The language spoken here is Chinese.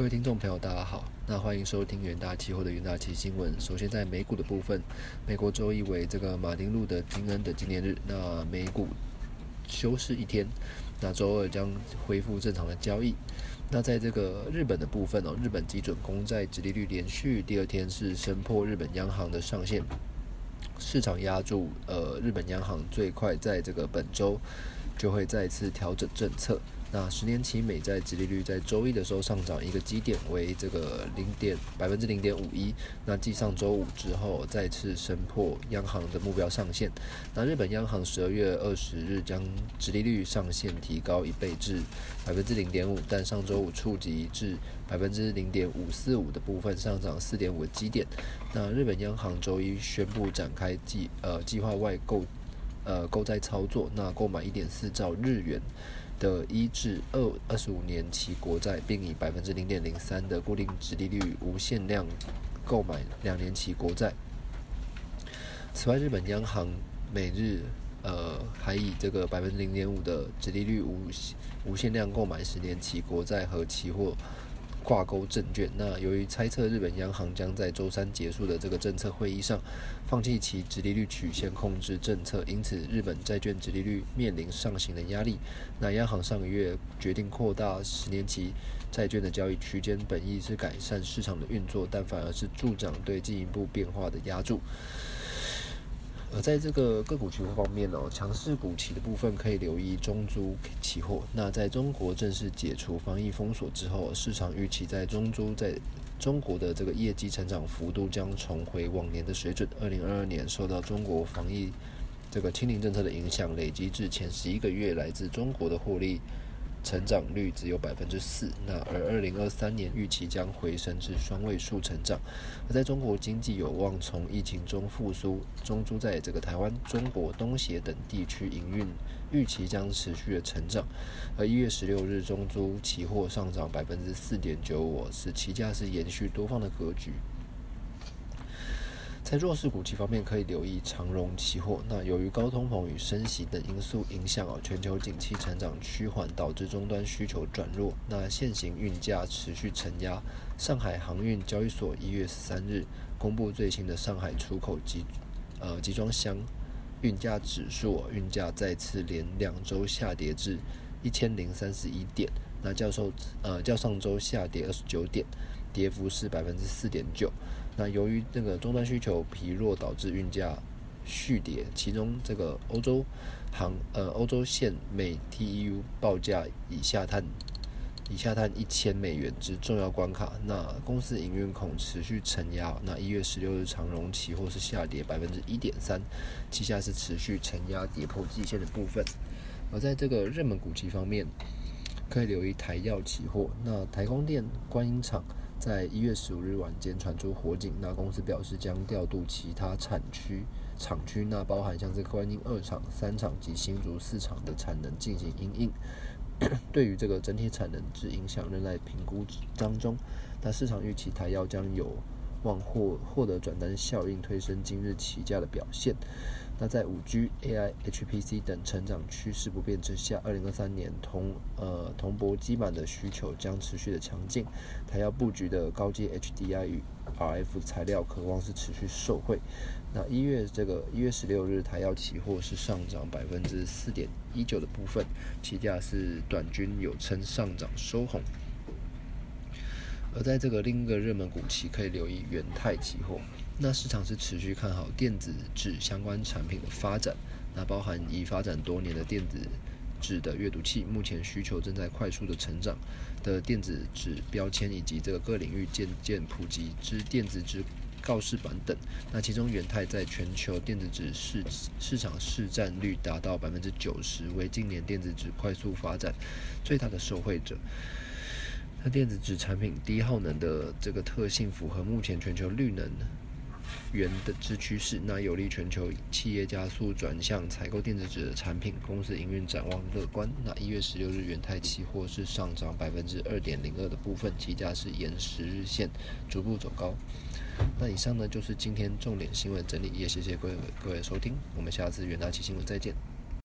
各位听众朋友，大家好。那欢迎收听元大期货的元大期新闻。首先，在美股的部分，美国周一为这个马丁路德金恩的纪念日，那美股休市一天。那周二将恢复正常的交易。那在这个日本的部分哦，日本基准公债直利率连续第二天是升破日本央行的上限，市场压住呃日本央行最快在这个本周就会再次调整政策。那十年期美债殖利率在周一的时候上涨一个基点，为这个零点百分之零点五一。那继上周五之后，再次升破央行的目标上限。那日本央行十二月二十日将殖利率上限提高一倍至百分之零点五，但上周五触及至百分之零点五四五的部分上涨四点五个基点。那日本央行周一宣布展开计呃计划外购呃购债操作，那购买一点四兆日元。的一至二二十五年期国债，并以百分之零点零三的固定值利率无限量购买两年期国债。此外，日本央行每日呃还以这个百分之零点五的值利率无无限量购买十年期国债和期货。挂钩证券。那由于猜测日本央行将在周三结束的这个政策会议上放弃其直利率曲线控制政策，因此日本债券直利率面临上行的压力。那央行上个月决定扩大十年期债券的交易区间，本意是改善市场的运作，但反而是助长对进一步变化的压注。而在这个个股期货方面哦，强势股期的部分可以留意中租期货。那在中国正式解除防疫封锁之后，市场预期在中租在中国的这个业绩成长幅度将重回往年的水准。二零二二年受到中国防疫这个清零政策的影响，累积至前十一个月来自中国的获利。成长率只有百分之四，那而二零二三年预期将回升至双位数成长。而在中国经济有望从疫情中复苏，中租在这个台湾、中国东协等地区营运预期将持续的成长。而一月十六日中租期货上涨百分之四点九五，是期价是延续多方的格局。在弱势股期方面，可以留意长荣期货。那由于高通膨与升息等因素影响啊，全球景气成长趋缓，导致终端需求转弱。那现行运价持续承压。上海航运交易所一月十三日公布最新的上海出口集呃集装箱运价指数，运价再次连两周下跌至一千零三十一点。那较受呃较上周下跌二十九点，跌幅是百分之四点九。那由于这个终端需求疲弱，导致运价续跌。其中，这个欧洲航呃欧洲线每 TEU 报价以下探以下探一千美元之重要关卡。那公司营运恐持续承压。那一月十六日长荣期货是下跌百分之一点三，旗下是持续承压跌破季线的部分。而在这个热门股期方面，可以留意台药期货。那台光电、观音厂。在一月十五日晚间传出火警，那公司表示将调度其他产区厂区，那包含像是观音二厂、三厂及新竹四厂的产能进行应应。对于这个整体产能之影响仍在评估当中。那市场预期它要将有望获获得转单效应，推升今日起价的表现。那在五 G、AI、HPC 等成长趋势不变之下，二零二三年铜呃铜箔基板的需求将持续的强劲，它要布局的高阶 HDI 与 RF 材料，渴望是持续受惠。那一月这个一月十六日，台药期货是上涨百分之四点一九的部分，期价是短均有称上涨收红。而在这个另一个热门股期，可以留意元泰期货。那市场是持续看好电子纸相关产品的发展，那包含已发展多年的电子纸的阅读器，目前需求正在快速的成长的电子纸标签，以及这个各领域渐渐普及之电子纸告示板等。那其中元泰在全球电子纸市市场市占率达到百分之九十，为近年电子纸快速发展最大的受惠者。那电子纸产品低耗能的这个特性，符合目前全球绿能。源的之趋势，那有利全球企业加速转向采购电子纸的产品，公司营运展望乐观。那一月十六日元泰期货是上涨百分之二点零二的部分，期价是沿十日线逐步走高。那以上呢就是今天重点新闻整理，也谢谢各位各位收听，我们下次元大期新闻再见。